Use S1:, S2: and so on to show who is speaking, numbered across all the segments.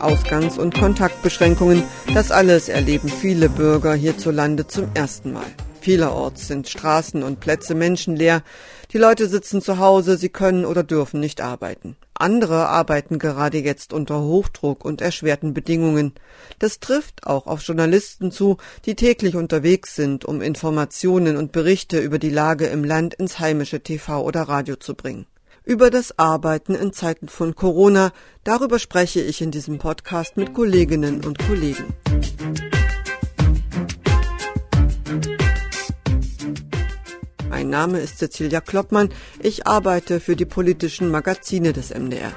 S1: Ausgangs- und Kontaktbeschränkungen, das alles erleben viele Bürger hierzulande zum ersten Mal. Vielerorts sind Straßen und Plätze menschenleer. Die Leute sitzen zu Hause, sie können oder dürfen nicht arbeiten. Andere arbeiten gerade jetzt unter Hochdruck und erschwerten Bedingungen. Das trifft auch auf Journalisten zu, die täglich unterwegs sind, um Informationen und Berichte über die Lage im Land ins heimische TV oder Radio zu bringen. Über das Arbeiten in Zeiten von Corona, darüber spreche ich in diesem Podcast mit Kolleginnen und Kollegen. Mein Name ist Cecilia Kloppmann. Ich arbeite für die politischen Magazine des MDR.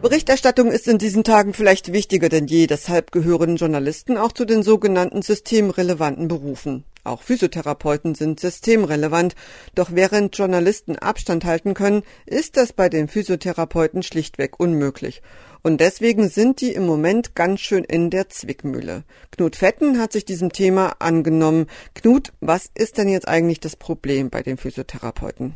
S1: Berichterstattung ist in diesen Tagen vielleicht wichtiger denn je, deshalb gehören Journalisten auch zu den sogenannten systemrelevanten Berufen. Auch Physiotherapeuten sind systemrelevant, doch während Journalisten Abstand halten können, ist das bei den Physiotherapeuten schlichtweg unmöglich. Und deswegen sind die im Moment ganz schön in der Zwickmühle. Knut Fetten hat sich diesem Thema angenommen. Knut, was ist denn jetzt eigentlich das Problem bei den Physiotherapeuten?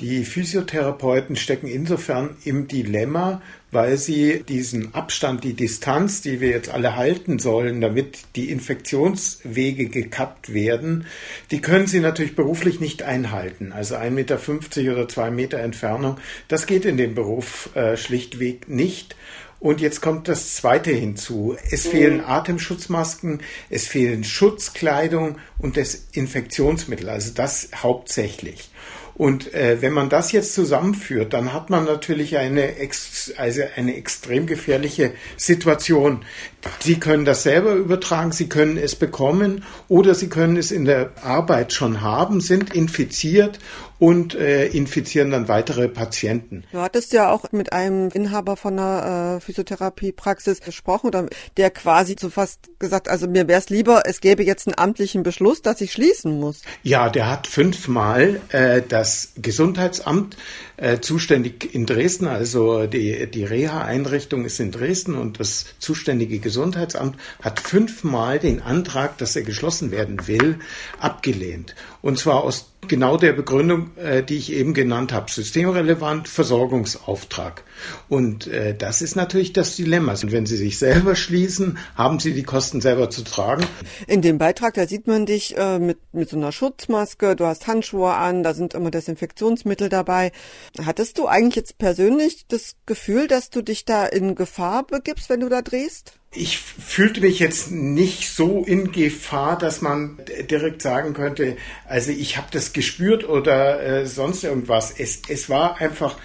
S2: Die Physiotherapeuten stecken insofern im Dilemma, weil sie diesen Abstand, die Distanz, die wir jetzt alle halten sollen, damit die Infektionswege gekappt werden, die können sie natürlich beruflich nicht einhalten. Also 1,50 Meter oder 2 Meter Entfernung, das geht in dem Beruf äh, schlichtweg nicht. Und jetzt kommt das Zweite hinzu. Es fehlen Atemschutzmasken, es fehlen Schutzkleidung und Desinfektionsmittel, also das hauptsächlich. Und äh, wenn man das jetzt zusammenführt, dann hat man natürlich eine, ex also eine extrem gefährliche Situation. Sie können das selber übertragen, Sie können es bekommen oder Sie können es in der Arbeit schon haben, sind infiziert und äh, infizieren dann weitere Patienten.
S1: Du hattest ja auch mit einem Inhaber von einer äh, Physiotherapiepraxis gesprochen, oder der quasi so fast gesagt, also mir wäre es lieber, es gäbe jetzt einen amtlichen Beschluss, dass ich schließen muss.
S2: Ja, der hat fünfmal äh, das Gesundheitsamt äh, zuständig in Dresden, also die, die Reha-Einrichtung ist in Dresden und das zuständige Gesundheitsamt hat fünfmal den Antrag, dass er geschlossen werden will, abgelehnt. Und zwar aus genau der Begründung, äh, die ich eben genannt habe, systemrelevant, Versorgungsauftrag. Und äh, das ist natürlich das Dilemma. Und wenn Sie sich selber schließen, haben Sie die Kosten selber zu tragen.
S1: In dem Beitrag, da sieht man dich äh, mit, mit so einer Schutzmaske, du hast Handschuhe an, da sind immer Desinfektionsmittel dabei. Hattest du eigentlich jetzt persönlich das Gefühl, dass du dich da in Gefahr begibst, wenn du da drehst?
S2: Ich fühlte mich jetzt nicht so in Gefahr, dass man direkt sagen könnte, also ich habe das gespürt oder äh, sonst irgendwas. Es, es war einfach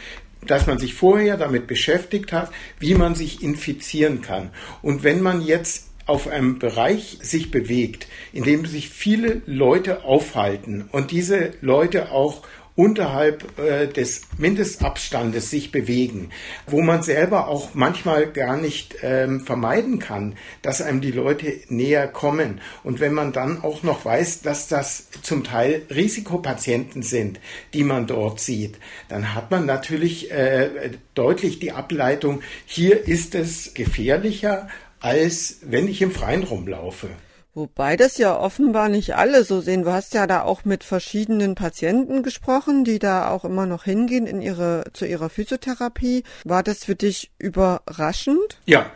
S2: dass man sich vorher damit beschäftigt hat, wie man sich infizieren kann. Und wenn man jetzt auf einem Bereich sich bewegt, in dem sich viele Leute aufhalten und diese Leute auch unterhalb äh, des Mindestabstandes sich bewegen, wo man selber auch manchmal gar nicht ähm, vermeiden kann, dass einem die Leute näher kommen. Und wenn man dann auch noch weiß, dass das zum Teil Risikopatienten sind, die man dort sieht, dann hat man natürlich äh, deutlich die Ableitung, hier ist es gefährlicher, als wenn ich im Freien rumlaufe.
S1: Wobei das ja offenbar nicht alle so sehen. Du hast ja da auch mit verschiedenen Patienten gesprochen, die da auch immer noch hingehen in ihre, zu ihrer Physiotherapie. War das für dich überraschend?
S2: Ja,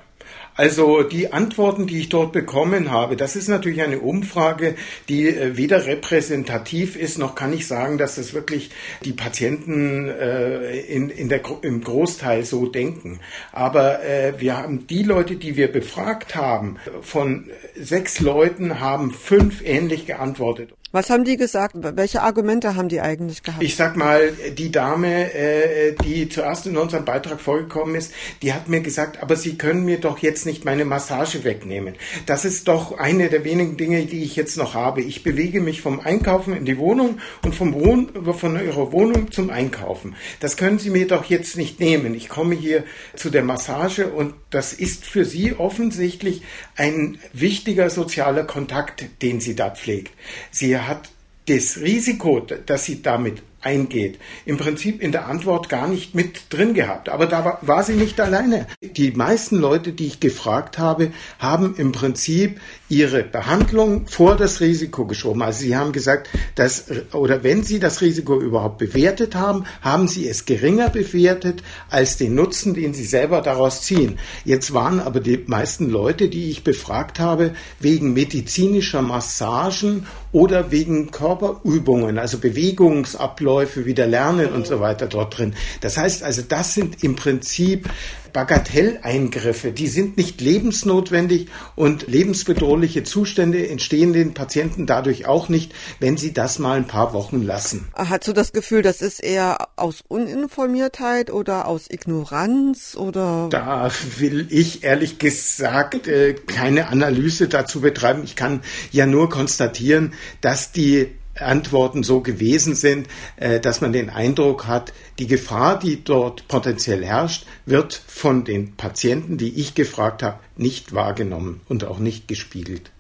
S2: also die Antworten, die ich dort bekommen habe, das ist natürlich eine Umfrage, die äh, weder repräsentativ ist, noch kann ich sagen, dass das wirklich die Patienten äh, in, in der, im Großteil so denken. Aber äh, wir haben die Leute, die wir befragt haben, von sechs Leuten haben fünf ähnlich geantwortet.
S1: Was haben die gesagt? Welche Argumente haben die eigentlich gehabt?
S2: Ich sag mal, die Dame, äh, die zuerst in unserem Beitrag vorgekommen ist, die hat mir gesagt, aber Sie können mir doch jetzt nicht meine Massage wegnehmen. Das ist doch eine der wenigen Dinge, die ich jetzt noch habe. Ich bewege mich vom Einkaufen in die Wohnung und vom Wohn von Ihrer Wohnung zum Einkaufen. Das können Sie mir doch jetzt nicht nehmen. Ich komme hier zu der Massage und das ist für Sie offensichtlich ein wichtiger sozialer Kontakt, den sie da pflegt. Sie hat das Risiko, dass sie damit eingeht, im Prinzip in der Antwort gar nicht mit drin gehabt. Aber da war, war sie nicht alleine. Die meisten Leute, die ich gefragt habe, haben im Prinzip ihre Behandlung vor das Risiko geschoben. Also sie haben gesagt, dass, oder wenn sie das Risiko überhaupt bewertet haben, haben sie es geringer bewertet als den Nutzen, den sie selber daraus ziehen. Jetzt waren aber die meisten Leute, die ich befragt habe, wegen medizinischer Massagen oder wegen Körperübungen, also Bewegungsabläufe, wieder Lernen und so weiter dort drin. Das heißt also, das sind im Prinzip Bagatelleingriffe, die sind nicht lebensnotwendig und lebensbedrohliche Zustände entstehen den Patienten dadurch auch nicht, wenn sie das mal ein paar Wochen lassen.
S1: Hast du das Gefühl, das ist eher aus Uninformiertheit oder aus Ignoranz oder?
S2: Da will ich ehrlich gesagt äh, keine Analyse dazu betreiben. Ich kann ja nur konstatieren, dass die Antworten so gewesen sind, äh, dass man den Eindruck hat, die Gefahr, die dort potenziell herrscht, wird von den Patienten, die ich gefragt habe, nicht wahrgenommen und auch nicht gespiegelt.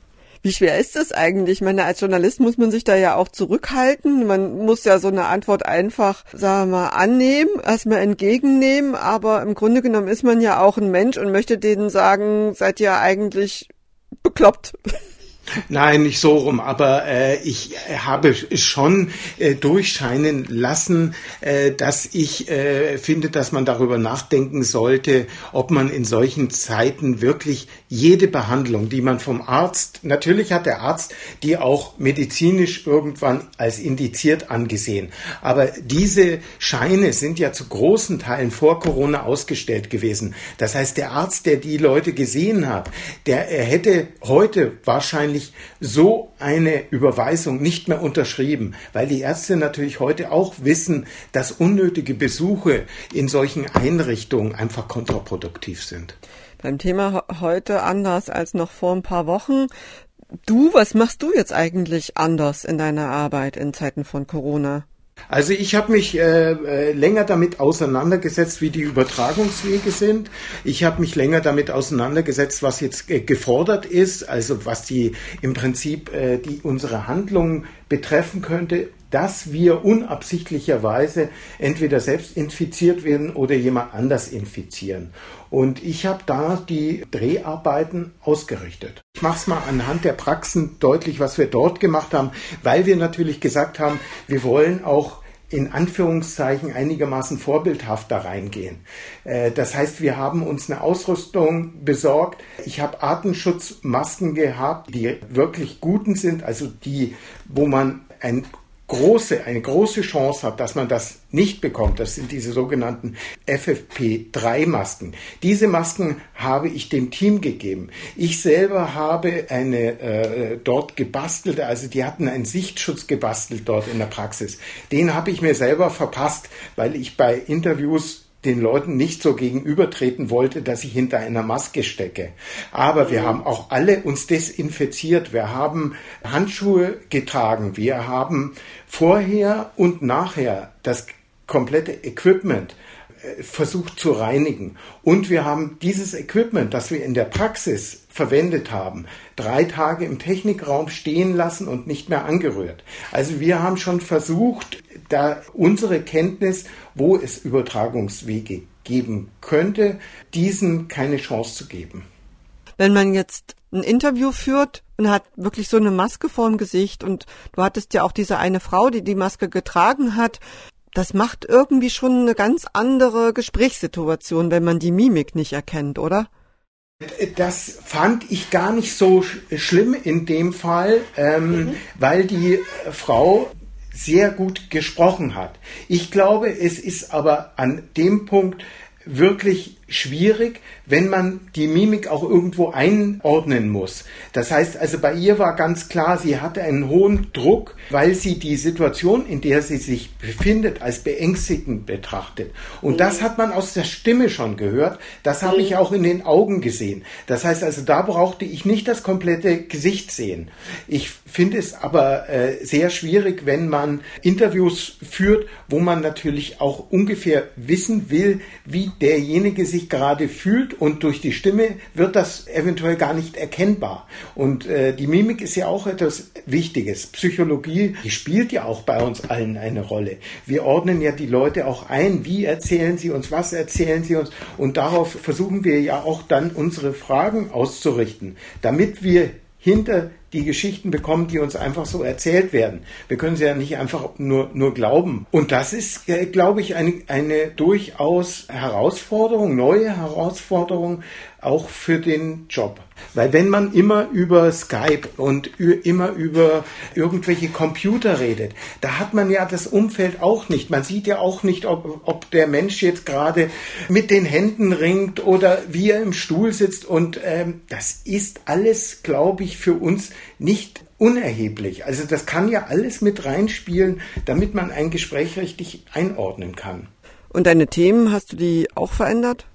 S1: Wie schwer ist das eigentlich? Ich meine, als Journalist muss man sich da ja auch zurückhalten. Man muss ja so eine Antwort einfach, sagen wir mal, annehmen, erstmal entgegennehmen. Aber im Grunde genommen ist man ja auch ein Mensch und möchte denen sagen, seid ihr eigentlich bekloppt.
S2: Nein, nicht so rum, aber äh, ich habe schon äh, durchscheinen lassen, äh, dass ich äh, finde, dass man darüber nachdenken sollte, ob man in solchen Zeiten wirklich jede Behandlung, die man vom Arzt, natürlich hat der Arzt die auch medizinisch irgendwann als indiziert angesehen, aber diese Scheine sind ja zu großen Teilen vor Corona ausgestellt gewesen. Das heißt, der Arzt, der die Leute gesehen hat, der er hätte heute wahrscheinlich wahrscheinlich so eine Überweisung nicht mehr unterschrieben, weil die Ärzte natürlich heute auch wissen, dass unnötige Besuche in solchen Einrichtungen einfach kontraproduktiv sind.
S1: Beim Thema heute anders als noch vor ein paar Wochen. Du, was machst du jetzt eigentlich anders in deiner Arbeit in Zeiten von Corona?
S2: Also ich habe mich äh, äh, länger damit auseinandergesetzt, wie die Übertragungswege sind. Ich habe mich länger damit auseinandergesetzt, was jetzt äh, gefordert ist, also was die im Prinzip äh, die unsere Handlungen betreffen könnte dass wir unabsichtlicherweise entweder selbst infiziert werden oder jemand anders infizieren. Und ich habe da die Dreharbeiten ausgerichtet. Ich mache es mal anhand der Praxen deutlich, was wir dort gemacht haben, weil wir natürlich gesagt haben, wir wollen auch in Anführungszeichen einigermaßen vorbildhaft da reingehen. Äh, das heißt, wir haben uns eine Ausrüstung besorgt. Ich habe Artenschutzmasken gehabt, die wirklich guten sind, also die, wo man ein große, eine große Chance hat, dass man das nicht bekommt. Das sind diese sogenannten FFP3-Masken. Diese Masken habe ich dem Team gegeben. Ich selber habe eine äh, dort gebastelte, also die hatten einen Sichtschutz gebastelt dort in der Praxis. Den habe ich mir selber verpasst, weil ich bei Interviews den Leuten nicht so gegenübertreten wollte, dass ich hinter einer Maske stecke. Aber wir haben auch alle uns desinfiziert. Wir haben Handschuhe getragen. Wir haben vorher und nachher das komplette Equipment versucht zu reinigen. Und wir haben dieses Equipment, das wir in der Praxis verwendet haben, drei Tage im Technikraum stehen lassen und nicht mehr angerührt. Also wir haben schon versucht, da unsere Kenntnis, wo es Übertragungswege geben könnte, diesen keine Chance zu geben.
S1: Wenn man jetzt ein Interview führt und hat wirklich so eine Maske vorm Gesicht und du hattest ja auch diese eine Frau, die die Maske getragen hat, das macht irgendwie schon eine ganz andere Gesprächssituation, wenn man die Mimik nicht erkennt, oder?
S2: Das fand ich gar nicht so schlimm in dem Fall, ähm, mhm. weil die Frau sehr gut gesprochen hat. Ich glaube, es ist aber an dem Punkt wirklich schwierig, wenn man die Mimik auch irgendwo einordnen muss. Das heißt also, bei ihr war ganz klar, sie hatte einen hohen Druck, weil sie die Situation, in der sie sich befindet, als beängstigend betrachtet. Und das hat man aus der Stimme schon gehört. Das habe ich auch in den Augen gesehen. Das heißt also, da brauchte ich nicht das komplette Gesicht sehen. Ich finde es aber äh, sehr schwierig, wenn man Interviews führt, wo man natürlich auch ungefähr wissen will, wie derjenige sich sich gerade fühlt und durch die Stimme wird das eventuell gar nicht erkennbar. Und äh, die Mimik ist ja auch etwas Wichtiges. Psychologie, spielt ja auch bei uns allen eine Rolle. Wir ordnen ja die Leute auch ein, wie erzählen sie uns, was erzählen sie uns und darauf versuchen wir ja auch dann unsere Fragen auszurichten, damit wir hinter die Geschichten bekommen, die uns einfach so erzählt werden. Wir können sie ja nicht einfach nur, nur glauben. Und das ist, äh, glaube ich, eine, eine durchaus Herausforderung, neue Herausforderung, auch für den Job. Weil wenn man immer über Skype und immer über irgendwelche Computer redet, da hat man ja das Umfeld auch nicht. Man sieht ja auch nicht, ob, ob der Mensch jetzt gerade mit den Händen ringt oder wie er im Stuhl sitzt. Und ähm, das ist alles, glaube ich, für uns nicht unerheblich. Also das kann ja alles mit reinspielen, damit man ein Gespräch richtig einordnen kann.
S1: Und deine Themen, hast du die auch verändert?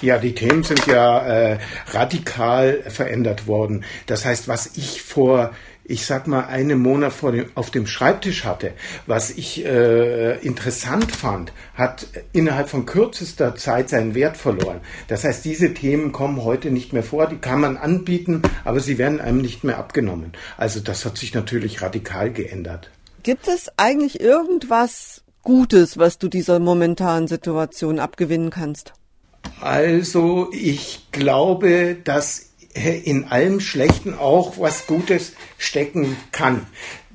S2: Ja, die Themen sind ja äh, radikal verändert worden. Das heißt, was ich vor ich sag mal, einen Monat vor dem, auf dem Schreibtisch hatte, was ich äh, interessant fand, hat innerhalb von kürzester Zeit seinen Wert verloren. Das heißt, diese Themen kommen heute nicht mehr vor, die kann man anbieten, aber sie werden einem nicht mehr abgenommen. Also das hat sich natürlich radikal geändert.
S1: Gibt es eigentlich irgendwas Gutes, was du dieser momentanen Situation abgewinnen kannst?
S2: Also ich glaube, dass in allem Schlechten auch was Gutes stecken kann.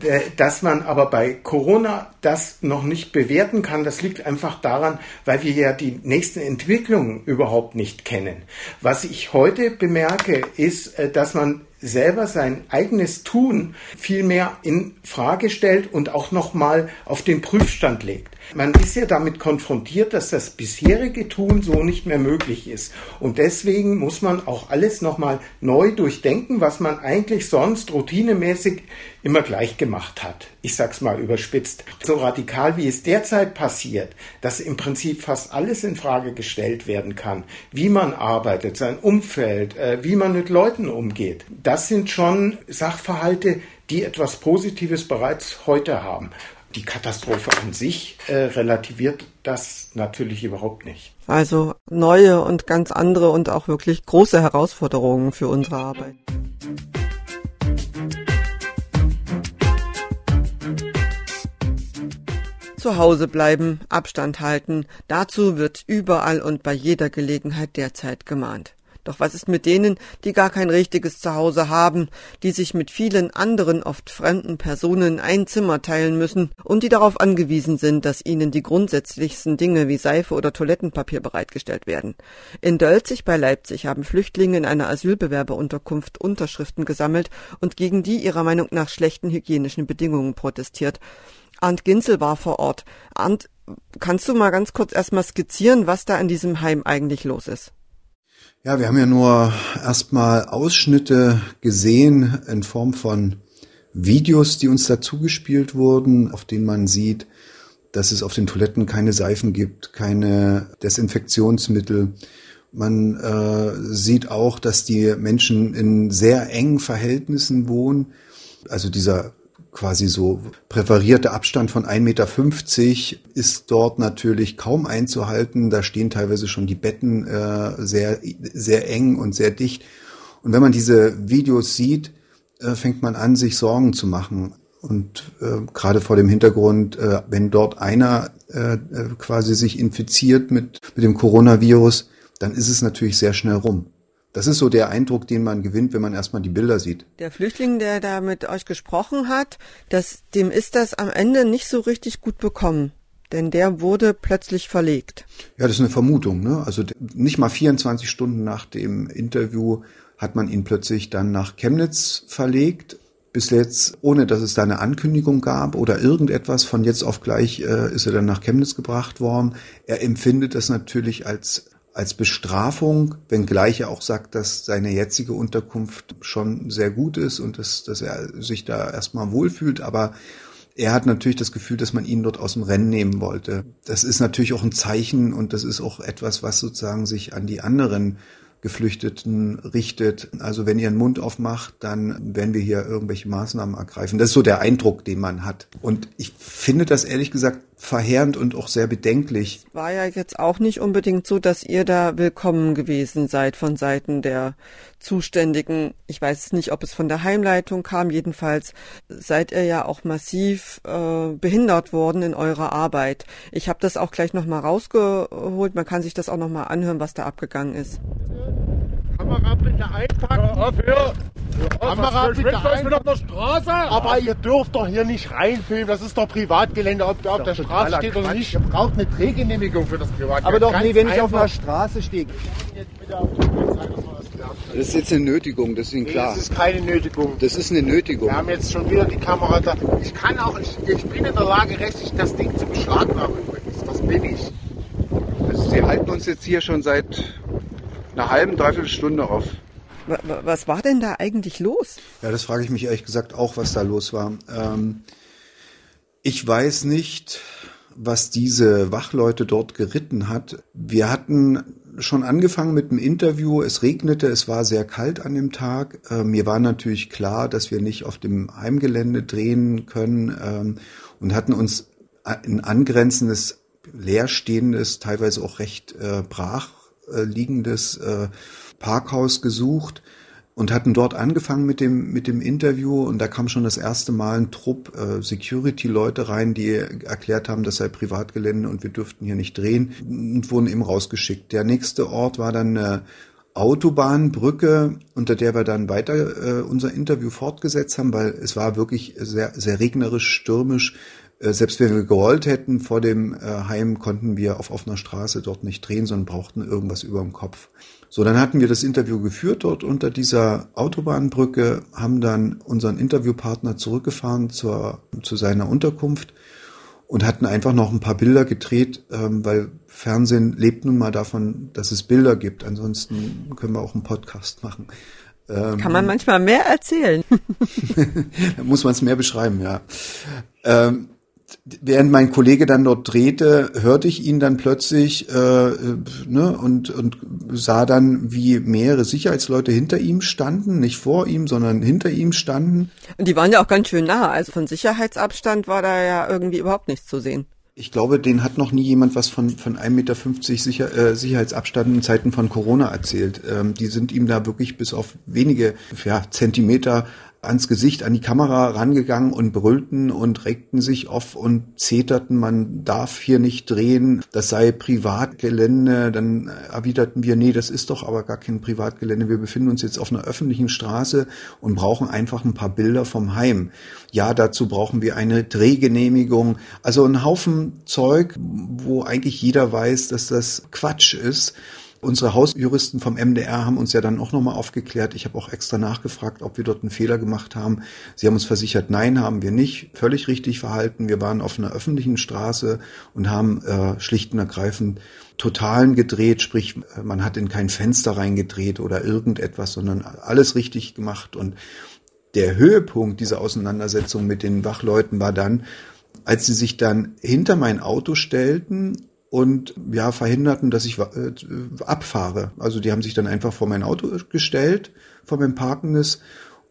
S2: Äh, dass man aber bei Corona das noch nicht bewerten kann, das liegt einfach daran, weil wir ja die nächsten Entwicklungen überhaupt nicht kennen. Was ich heute bemerke, ist, äh, dass man selber sein eigenes Tun viel mehr in Frage stellt und auch noch mal auf den Prüfstand legt. Man ist ja damit konfrontiert, dass das bisherige Tun so nicht mehr möglich ist. Und deswegen muss man auch alles noch mal neu durchdenken, was man eigentlich sonst routinemäßig immer gleich gemacht hat. Ich sag's mal überspitzt. So radikal wie es derzeit passiert, dass im Prinzip fast alles in Frage gestellt werden kann, wie man arbeitet, sein Umfeld, äh, wie man mit Leuten umgeht. Das sind schon Sachverhalte, die etwas Positives bereits heute haben. Die Katastrophe an sich äh, relativiert das natürlich überhaupt nicht.
S1: Also neue und ganz andere und auch wirklich große Herausforderungen für unsere Arbeit. Zu Hause bleiben, Abstand halten, dazu wird überall und bei jeder Gelegenheit derzeit gemahnt. Doch was ist mit denen, die gar kein richtiges Zuhause haben, die sich mit vielen anderen, oft fremden Personen ein Zimmer teilen müssen und die darauf angewiesen sind, dass ihnen die grundsätzlichsten Dinge wie Seife oder Toilettenpapier bereitgestellt werden? In Dölzig bei Leipzig haben Flüchtlinge in einer Asylbewerberunterkunft Unterschriften gesammelt und gegen die ihrer Meinung nach schlechten hygienischen Bedingungen protestiert. Arndt Ginzel war vor Ort. Arndt, kannst du mal ganz kurz erstmal skizzieren, was da in diesem Heim eigentlich los ist?
S3: Ja, wir haben ja nur erstmal Ausschnitte gesehen in Form von Videos, die uns dazu gespielt wurden, auf denen man sieht, dass es auf den Toiletten keine Seifen gibt, keine Desinfektionsmittel. Man äh, sieht auch, dass die Menschen in sehr engen Verhältnissen wohnen. Also dieser quasi so präferierte Abstand von 1,50 Meter ist dort natürlich kaum einzuhalten. Da stehen teilweise schon die Betten äh, sehr, sehr eng und sehr dicht. Und wenn man diese Videos sieht, äh, fängt man an, sich Sorgen zu machen. Und äh, gerade vor dem Hintergrund, äh, wenn dort einer äh, äh quasi sich infiziert mit, mit dem Coronavirus, dann ist es natürlich sehr schnell rum. Das ist so der Eindruck, den man gewinnt, wenn man erstmal die Bilder sieht.
S1: Der Flüchtling, der da mit euch gesprochen hat, das, dem ist das am Ende nicht so richtig gut bekommen. Denn der wurde plötzlich verlegt.
S3: Ja, das ist eine Vermutung. Ne? Also nicht mal 24 Stunden nach dem Interview hat man ihn plötzlich dann nach Chemnitz verlegt. Bis jetzt, ohne dass es da eine Ankündigung gab oder irgendetwas, von jetzt auf gleich äh, ist er dann nach Chemnitz gebracht worden. Er empfindet das natürlich als als Bestrafung, wenngleich er auch sagt, dass seine jetzige Unterkunft schon sehr gut ist und dass, dass er sich da erstmal wohlfühlt, aber er hat natürlich das Gefühl, dass man ihn dort aus dem Rennen nehmen wollte. Das ist natürlich auch ein Zeichen und das ist auch etwas, was sozusagen sich an die anderen Geflüchteten richtet. Also wenn ihr einen Mund aufmacht, dann werden wir hier irgendwelche Maßnahmen ergreifen. Das ist so der Eindruck, den man hat. Und ich finde das ehrlich gesagt verheerend und auch sehr bedenklich.
S1: War ja jetzt auch nicht unbedingt so, dass ihr da willkommen gewesen seid von Seiten der Zuständigen. Ich weiß nicht, ob es von der Heimleitung kam. Jedenfalls seid ihr ja auch massiv äh, behindert worden in eurer Arbeit. Ich habe das auch gleich nochmal rausgeholt. Man kann sich das auch nochmal anhören, was da abgegangen ist.
S4: Kamera bitte einpacken.
S5: Hör auf hier.
S4: Kamera bitte
S5: einpacken.
S4: auf der Straße. Aber ihr dürft doch hier nicht reinfilmen. Das ist doch Privatgelände, ob der auf der Straße steht oder nicht. Ihr braucht eine Drehgenehmigung für das Privatgelände.
S5: Aber doch nee, wenn ich auf einer Straße stehe.
S3: Das ist jetzt eine Nötigung, das ist Ihnen
S4: Nee,
S3: klar.
S4: das ist keine Nötigung.
S3: Das ist eine Nötigung.
S4: Wir haben jetzt schon wieder die Kamera da. Ich kann auch, ich, ich bin in der Lage, rechtlich das Ding zu beschlagnahmen übrigens. Das bin ich.
S3: Sie halten uns jetzt hier schon seit einer halben, dreiviertel Stunde auf.
S1: Wa- wa- Was war denn da eigentlich los?
S3: Ja, das frage ich mich ehrlich gesagt auch, was da los war. Ähm, ich weiß nicht, was diese Wachleute dort geritten hat. Wir hatten schon angefangen mit dem Interview. Es regnete, es war sehr kalt an dem Tag. Äh, mir war natürlich klar, dass wir nicht auf dem Heimgelände drehen können ähm, und hatten uns ein angrenzendes, leerstehendes, teilweise auch recht äh, brach äh, liegendes äh, Parkhaus gesucht und hatten dort angefangen mit dem mit dem Interview und da kam schon das erste Mal ein Trupp äh, Security-Leute rein, die erklärt haben, das sei Privatgelände und wir dürften hier nicht drehen und wurden eben rausgeschickt. Der nächste Ort war dann eine Autobahnbrücke, unter der wir dann weiter äh, unser Interview fortgesetzt haben, weil es war wirklich sehr sehr regnerisch, stürmisch. Äh, Selbst wenn wir gerollt hätten vor dem äh, Heim, konnten wir auf offener Straße dort nicht drehen, sondern brauchten irgendwas über dem Kopf. So, dann hatten wir das Interview geführt dort unter dieser Autobahnbrücke, haben dann unseren Interviewpartner zurückgefahren zur, zu seiner Unterkunft und hatten einfach noch ein paar Bilder gedreht, ähm, weil Fernsehen lebt nun mal davon, dass es Bilder gibt. Ansonsten können wir auch einen Podcast machen. Ähm,
S1: Kann man manchmal mehr erzählen.
S3: da muss man es mehr beschreiben, ja. Ähm, während mein Kollege dann dort drehte, hörte ich ihn dann plötzlich äh, ne, und, und sah dann, wie mehrere Sicherheitsleute hinter ihm standen, nicht vor ihm, sondern hinter ihm standen.
S1: Und die waren ja auch ganz schön nah. Also von Sicherheitsabstand war da ja irgendwie überhaupt nichts zu sehen.
S3: Ich glaube, den hat noch nie jemand was von, von 1,50 Meter Sicher, äh, Sicherheitsabstand in Zeiten von Corona erzählt. Ähm, die sind ihm da wirklich bis auf wenige ja, Zentimeter ans Gesicht, an die Kamera rangegangen und brüllten und regten sich auf und zeterten, man darf hier nicht drehen, das sei Privatgelände. Dann erwiderten wir, nee, das ist doch aber gar kein Privatgelände. Wir befinden uns jetzt auf einer öffentlichen Straße und brauchen einfach ein paar Bilder vom Heim. Ja, dazu brauchen wir eine Drehgenehmigung. Also ein Haufen Zeug, wo eigentlich jeder weiß, dass das Quatsch ist. Unsere Hausjuristen vom MDR haben uns ja dann auch nochmal aufgeklärt. Ich habe auch extra nachgefragt, ob wir dort einen Fehler gemacht haben. Sie haben uns versichert, nein, haben wir nicht. Völlig richtig verhalten. Wir waren auf einer öffentlichen Straße und haben äh, schlicht und ergreifend Totalen gedreht, sprich, man hat in kein Fenster reingedreht oder irgendetwas, sondern alles richtig gemacht. Und der Höhepunkt dieser Auseinandersetzung mit den Wachleuten war dann, als sie sich dann hinter mein Auto stellten und ja verhinderten, dass ich äh, abfahre. Also die haben sich dann einfach vor mein Auto gestellt, vor mein parkendes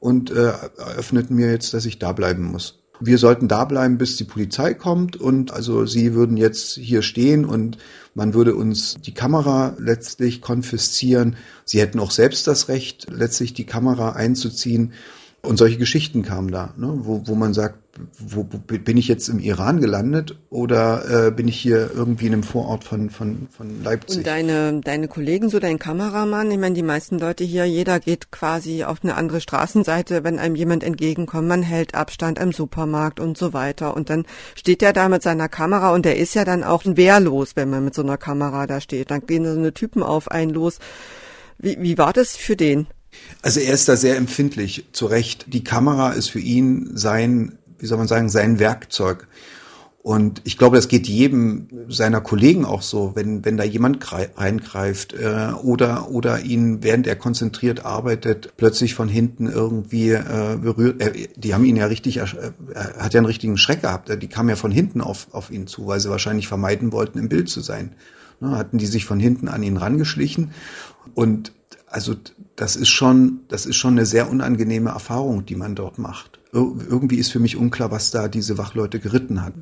S3: und äh, eröffneten mir jetzt, dass ich da bleiben muss. Wir sollten da bleiben, bis die Polizei kommt und also sie würden jetzt hier stehen und man würde uns die Kamera letztlich konfiszieren. Sie hätten auch selbst das Recht, letztlich die Kamera einzuziehen. Und solche Geschichten kamen da, ne, wo, wo man sagt, wo, wo bin ich jetzt im Iran gelandet oder äh, bin ich hier irgendwie in einem Vorort von, von, von Leipzig?
S1: Und deine, deine Kollegen, so dein Kameramann, ich meine, die meisten Leute hier, jeder geht quasi auf eine andere Straßenseite, wenn einem jemand entgegenkommt, man hält Abstand im Supermarkt und so weiter. Und dann steht er da mit seiner Kamera und der ist ja dann auch wehrlos, wenn man mit so einer Kamera da steht. Dann gehen so eine Typen auf einen los. Wie, wie war das für den?
S3: Also er ist da sehr empfindlich, zu Recht. Die Kamera ist für ihn sein, wie soll man sagen, sein Werkzeug. Und ich glaube, das geht jedem seiner Kollegen auch so, wenn, wenn da jemand reingreift äh, oder, oder ihn, während er konzentriert arbeitet, plötzlich von hinten irgendwie äh, berührt. Äh, die haben ihn ja richtig, äh, er hat ja einen richtigen Schreck gehabt. Die kamen ja von hinten auf, auf ihn zu, weil sie wahrscheinlich vermeiden wollten, im Bild zu sein. Ne, hatten die sich von hinten an ihn rangeschlichen und also das ist schon, das ist schon eine sehr unangenehme Erfahrung, die man dort macht. irgendwie ist für mich unklar, was da diese Wachleute geritten hat.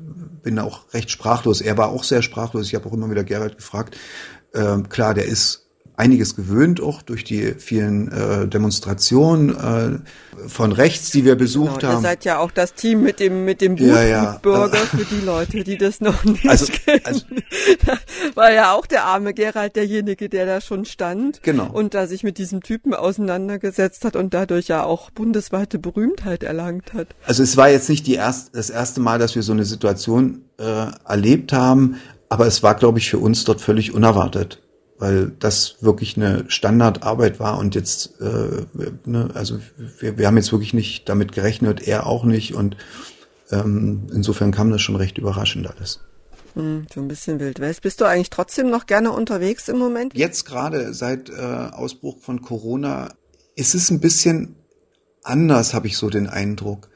S3: Bin auch recht sprachlos. Er war auch sehr sprachlos. Ich habe auch immer wieder Gerald gefragt. Ähm, klar, der ist einiges gewöhnt, auch durch die vielen äh, Demonstrationen äh, von rechts, die wir besucht
S1: genau,
S3: haben.
S1: Ihr seid ja auch das Team mit dem mit dem
S3: ja, ja.
S1: Bürger für die Leute, die das noch nicht
S3: also,
S1: kennen.
S3: Also,
S1: war ja auch der arme Gerald derjenige, der da schon stand
S3: genau.
S1: und da sich mit diesem Typen auseinandergesetzt hat und dadurch ja auch bundesweite Berühmtheit erlangt hat.
S3: Also es war jetzt nicht die erst, das erste Mal, dass wir so eine Situation äh, erlebt haben, aber es war, glaube ich, für uns dort völlig unerwartet weil das wirklich eine Standardarbeit war und jetzt, äh, ne, also wir, wir haben jetzt wirklich nicht damit gerechnet, er auch nicht und ähm, insofern kam das schon recht überraschend alles.
S1: Hm, so ein bisschen Wild West. Bist du eigentlich trotzdem noch gerne unterwegs im Moment?
S3: Jetzt gerade seit äh, Ausbruch von Corona ist es ein bisschen anders, habe ich so den Eindruck.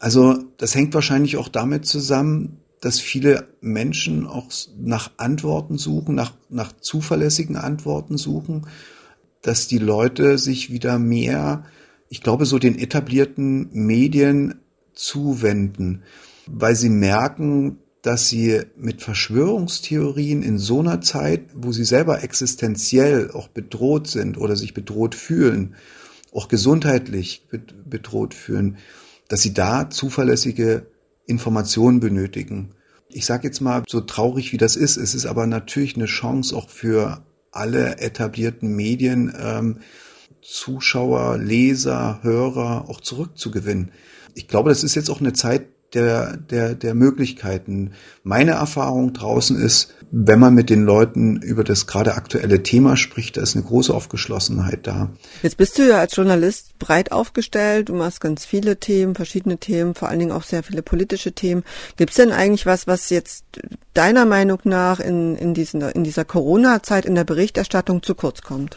S3: Also das hängt wahrscheinlich auch damit zusammen, dass viele Menschen auch nach Antworten suchen, nach, nach zuverlässigen Antworten suchen, dass die Leute sich wieder mehr, ich glaube, so den etablierten Medien zuwenden, weil sie merken, dass sie mit Verschwörungstheorien in so einer Zeit, wo sie selber existenziell auch bedroht sind oder sich bedroht fühlen, auch gesundheitlich bedroht fühlen, dass sie da zuverlässige Informationen benötigen. Ich sage jetzt mal, so traurig wie das ist, es ist aber natürlich eine Chance auch für alle etablierten Medien, ähm, Zuschauer, Leser, Hörer auch zurückzugewinnen. Ich glaube, das ist jetzt auch eine Zeit, der, der, der Möglichkeiten. Meine Erfahrung draußen ist, wenn man mit den Leuten über das gerade aktuelle Thema spricht, da ist eine große Aufgeschlossenheit da.
S1: Jetzt bist du ja als Journalist breit aufgestellt, du machst ganz viele Themen, verschiedene Themen, vor allen Dingen auch sehr viele politische Themen. Gibt es denn eigentlich was, was jetzt deiner Meinung nach in, in, diesen, in dieser Corona-Zeit in der Berichterstattung zu kurz kommt?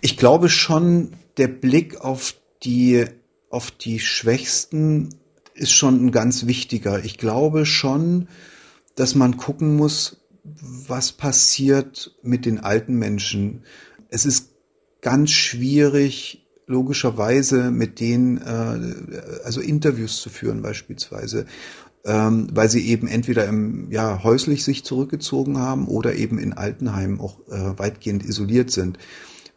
S3: Ich glaube schon, der Blick auf die auf die Schwächsten ist schon ein ganz wichtiger. Ich glaube schon, dass man gucken muss, was passiert mit den alten Menschen. Es ist ganz schwierig, logischerweise mit denen, äh, also Interviews zu führen beispielsweise, ähm, weil sie eben entweder im, ja, häuslich sich zurückgezogen haben oder eben in Altenheimen auch äh, weitgehend isoliert sind.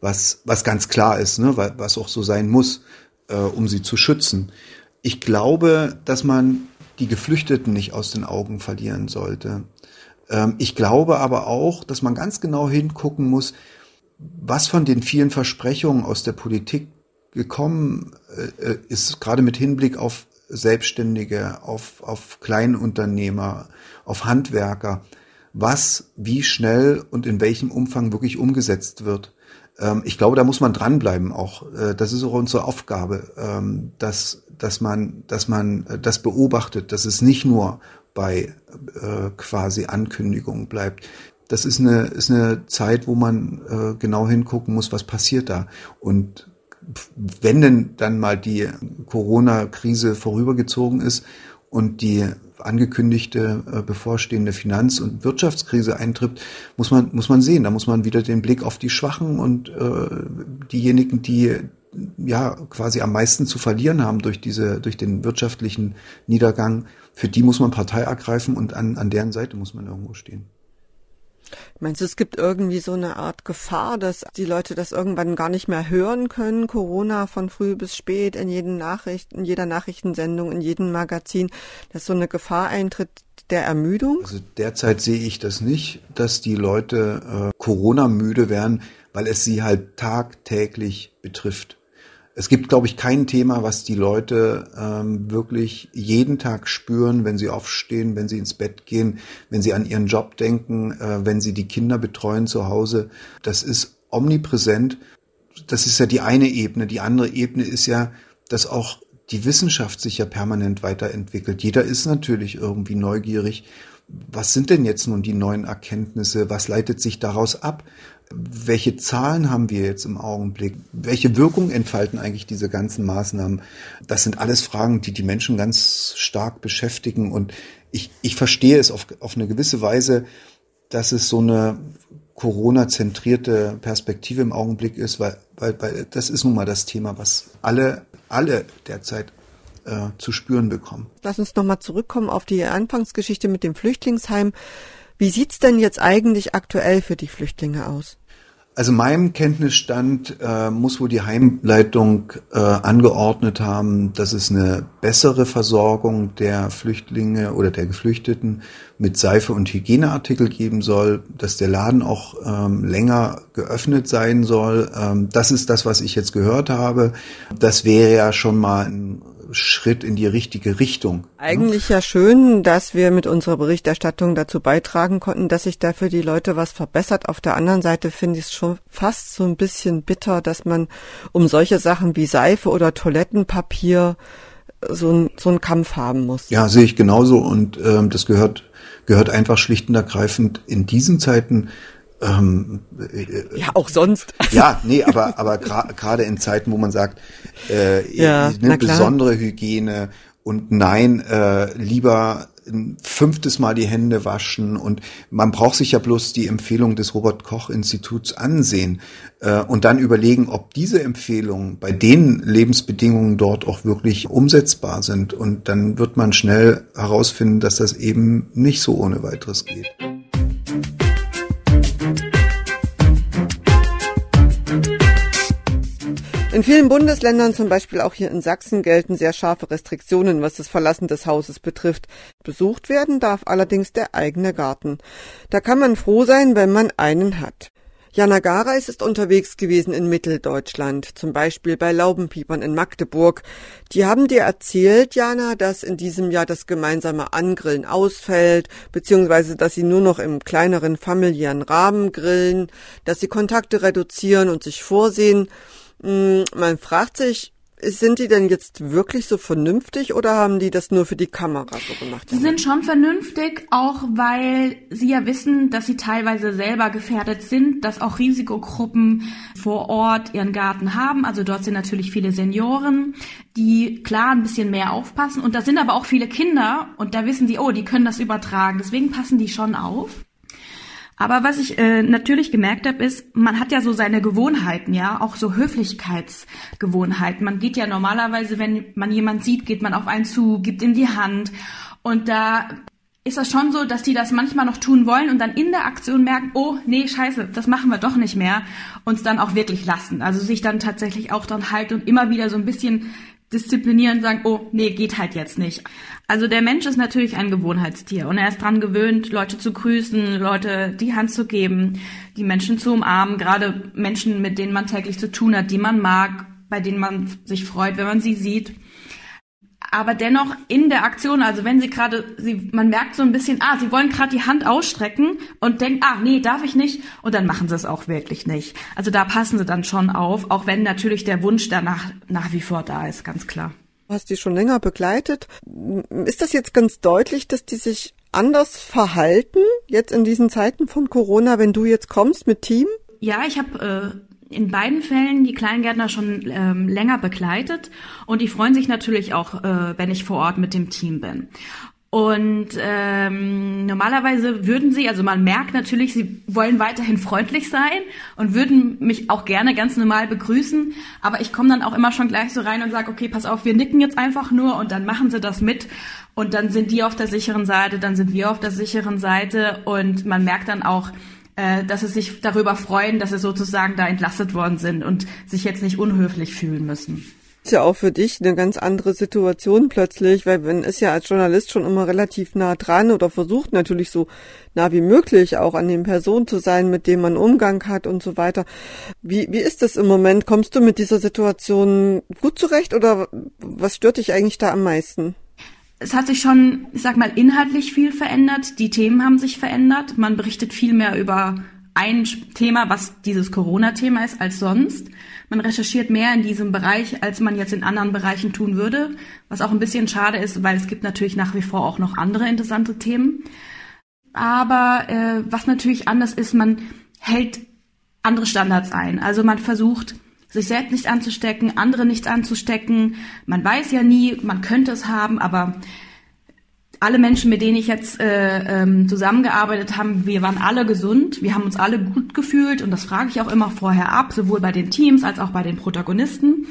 S3: Was, was ganz klar ist, ne, was auch so sein muss, äh, um sie zu schützen. Ich glaube, dass man die Geflüchteten nicht aus den Augen verlieren sollte. Ähm, ich glaube aber auch, dass man ganz genau hingucken muss, was von den vielen Versprechungen aus der Politik gekommen äh, äh, ist, gerade mit Hinblick auf Selbstständige, auf, auf Kleinunternehmer, auf Handwerker, was wie schnell und in welchem Umfang wirklich umgesetzt wird. Ähm, ich glaube, da muss man dranbleiben auch. das ist auch unsere Aufgabe, ähm, dass dass man, dass man äh, das beobachtet, dass es nicht nur bei äh, quasi Ankündigungen bleibt. Das ist eine, ist eine Zeit, wo man äh, genau hingucken muss, was passiert da. Und wenn denn dann mal die Corona-Krise vorübergezogen ist und die angekündigte äh, bevorstehende Finanz- und Wirtschaftskrise eintritt, muss man, muss man sehen. Da muss man wieder den Blick auf die Schwachen und äh, diejenigen, die ja quasi am meisten zu verlieren haben durch diese, durch den wirtschaftlichen Niedergang, für die muss man Partei ergreifen und an, an deren Seite muss man irgendwo stehen.
S1: Meinst du, es gibt irgendwie so eine Art Gefahr, dass die Leute das irgendwann gar nicht mehr hören können? Corona von früh bis spät in jeden Nachricht, in jeder Nachrichtensendung, in jedem Magazin, dass so eine Gefahr eintritt der Ermüdung?
S3: Also derzeit sehe ich das nicht, dass die Leute äh, Corona müde werden, weil es sie halt tagtäglich betrifft. Es gibt, glaube ich, kein Thema, was die Leute ähm, wirklich jeden Tag spüren, wenn sie aufstehen, wenn sie ins Bett gehen, wenn sie an ihren Job denken, äh, wenn sie die Kinder betreuen zu Hause. Das ist omnipräsent. Das ist ja die eine Ebene. Die andere Ebene ist ja, dass auch die Wissenschaft sich ja permanent weiterentwickelt. Jeder ist natürlich irgendwie neugierig. Was sind denn jetzt nun die neuen Erkenntnisse? Was leitet sich daraus ab? Welche Zahlen haben wir jetzt im Augenblick? Welche Wirkung entfalten eigentlich diese ganzen Maßnahmen? Das sind alles Fragen, die die Menschen ganz stark beschäftigen. Und ich, ich verstehe es auf, auf eine gewisse Weise, dass es so eine Corona-zentrierte Perspektive im Augenblick ist, weil, weil, weil das ist nun mal das Thema, was alle, alle derzeit äh, zu spüren bekommen.
S1: Lass uns nochmal zurückkommen auf die Anfangsgeschichte mit dem Flüchtlingsheim. Wie sieht's denn jetzt eigentlich aktuell für die Flüchtlinge aus?
S3: Also meinem Kenntnisstand äh, muss wohl die Heimleitung äh, angeordnet haben, dass es eine bessere Versorgung der Flüchtlinge oder der Geflüchteten mit Seife und Hygieneartikel geben soll, dass der Laden auch ähm, länger geöffnet sein soll. Ähm, das ist das, was ich jetzt gehört habe. Das wäre ja schon mal ein Schritt in die richtige Richtung. Ne?
S1: Eigentlich ja schön, dass wir mit unserer Berichterstattung dazu beitragen konnten, dass sich da für die Leute was verbessert. Auf der anderen Seite finde ich es schon fast so ein bisschen bitter, dass man um solche Sachen wie Seife oder Toilettenpapier so, ein, so einen Kampf haben muss.
S3: Ja, sehe ich genauso und ähm, das gehört gehört einfach schlicht und ergreifend in diesen Zeiten ähm,
S1: äh, ja, auch sonst.
S3: Ja, nee, aber, aber gerade in Zeiten, wo man sagt, äh, ja, eine besondere Hygiene und nein, äh, lieber ein fünftes Mal die Hände waschen und man braucht sich ja bloß die Empfehlung des Robert Koch Instituts ansehen äh, und dann überlegen, ob diese Empfehlungen bei den Lebensbedingungen dort auch wirklich umsetzbar sind und dann wird man schnell herausfinden, dass das eben nicht so ohne weiteres geht.
S1: In vielen Bundesländern, zum Beispiel auch hier in Sachsen, gelten sehr scharfe Restriktionen, was das Verlassen des Hauses betrifft. Besucht werden darf allerdings der eigene Garten. Da kann man froh sein, wenn man einen hat. Jana Gareis ist unterwegs gewesen in Mitteldeutschland, zum Beispiel bei Laubenpiepern in Magdeburg. Die haben dir erzählt, Jana, dass in diesem Jahr das gemeinsame Angrillen ausfällt, beziehungsweise dass sie nur noch im kleineren familiären Rahmen grillen, dass sie Kontakte reduzieren und sich vorsehen. Hm, man fragt sich, sind die denn jetzt wirklich so vernünftig oder haben die das nur für die Kamera so gemacht?
S5: Sie sind schon vernünftig, auch weil sie ja wissen, dass sie teilweise selber gefährdet sind, dass auch Risikogruppen vor Ort ihren Garten haben. Also dort sind natürlich viele Senioren, die klar ein bisschen mehr aufpassen. Und da sind aber auch viele Kinder und da wissen die, oh, die können das übertragen. Deswegen passen die schon auf. Aber was ich äh, natürlich gemerkt habe, ist, man hat ja so seine Gewohnheiten, ja, auch so Höflichkeitsgewohnheiten. Man geht ja normalerweise, wenn man jemand sieht, geht man auf einen zu, gibt ihm die Hand. Und da ist das schon so, dass die das manchmal noch tun wollen und dann in der Aktion merken, oh, nee, scheiße, das machen wir doch nicht mehr, uns dann auch wirklich lassen. Also sich dann tatsächlich auch dann halten und immer wieder so ein bisschen disziplinieren und sagen, oh, nee, geht halt jetzt nicht. Also der Mensch ist natürlich ein Gewohnheitstier und er ist dran gewöhnt, Leute zu grüßen, Leute die Hand zu geben, die Menschen zu umarmen, gerade Menschen, mit denen man täglich zu tun hat, die man mag, bei denen man sich freut, wenn man sie sieht. Aber dennoch in der Aktion, also wenn sie gerade, sie, man merkt so ein bisschen, ah, sie wollen gerade die Hand ausstrecken und denken, ah, nee, darf ich nicht, und dann machen sie es auch wirklich nicht. Also da passen sie dann schon auf, auch wenn natürlich der Wunsch danach nach wie vor da ist, ganz klar.
S1: Du hast die schon länger begleitet. Ist das jetzt ganz deutlich, dass die sich anders verhalten, jetzt in diesen Zeiten von Corona, wenn du jetzt kommst mit Team?
S5: Ja, ich habe äh, in beiden Fällen die Kleingärtner schon ähm, länger begleitet und die freuen sich natürlich auch, äh, wenn ich vor Ort mit dem Team bin. Und ähm, normalerweise würden sie, also man merkt natürlich, sie wollen weiterhin freundlich sein und würden mich auch gerne ganz normal begrüßen. Aber ich komme dann auch immer schon gleich so rein und sage, okay, pass auf, wir nicken jetzt einfach nur und dann machen sie das mit. Und dann sind die auf der sicheren Seite, dann sind wir auf der sicheren Seite und man merkt dann auch, äh, dass sie sich darüber freuen, dass sie sozusagen da entlastet worden sind und sich jetzt nicht unhöflich fühlen müssen
S1: ist ja auch für dich eine ganz andere Situation plötzlich, weil man ist ja als Journalist schon immer relativ nah dran oder versucht natürlich so nah wie möglich auch an den Personen zu sein, mit denen man Umgang hat und so weiter. Wie, wie ist das im Moment? Kommst du mit dieser Situation gut zurecht oder was stört dich eigentlich da am meisten?
S5: Es hat sich schon, ich sag mal, inhaltlich viel verändert. Die Themen haben sich verändert. Man berichtet viel mehr über ein Thema, was dieses Corona-Thema ist, als sonst. Man recherchiert mehr in diesem Bereich, als man jetzt in anderen Bereichen tun würde, was auch ein bisschen schade ist, weil es gibt natürlich nach wie vor auch noch andere interessante Themen. Aber äh, was natürlich anders ist, man hält andere Standards ein. Also man versucht, sich selbst nicht anzustecken, andere nicht anzustecken. Man weiß ja nie, man könnte es haben, aber alle Menschen, mit denen ich jetzt äh, ähm, zusammengearbeitet habe, wir waren alle gesund, wir haben uns alle gut gefühlt und das frage ich auch immer vorher ab, sowohl bei den Teams als auch bei den Protagonisten.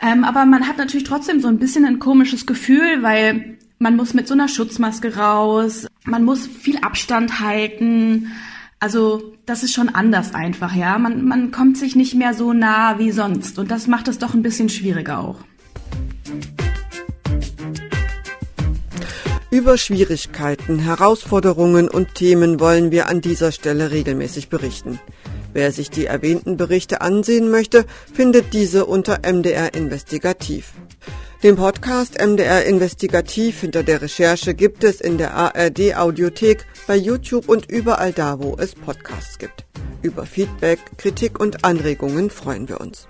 S5: Ähm, aber man hat natürlich trotzdem so ein bisschen ein komisches Gefühl, weil man muss mit so einer Schutzmaske raus, man muss viel Abstand halten. Also das ist schon anders einfach, ja. Man, man kommt sich nicht mehr so nah wie sonst und das macht es doch ein bisschen schwieriger auch.
S1: Über Schwierigkeiten, Herausforderungen und Themen wollen wir an dieser Stelle regelmäßig berichten. Wer sich die erwähnten Berichte ansehen möchte, findet diese unter MDR Investigativ. Den Podcast MDR Investigativ hinter der Recherche gibt es in der ARD Audiothek, bei YouTube und überall da, wo es Podcasts gibt. Über Feedback, Kritik und Anregungen freuen wir uns.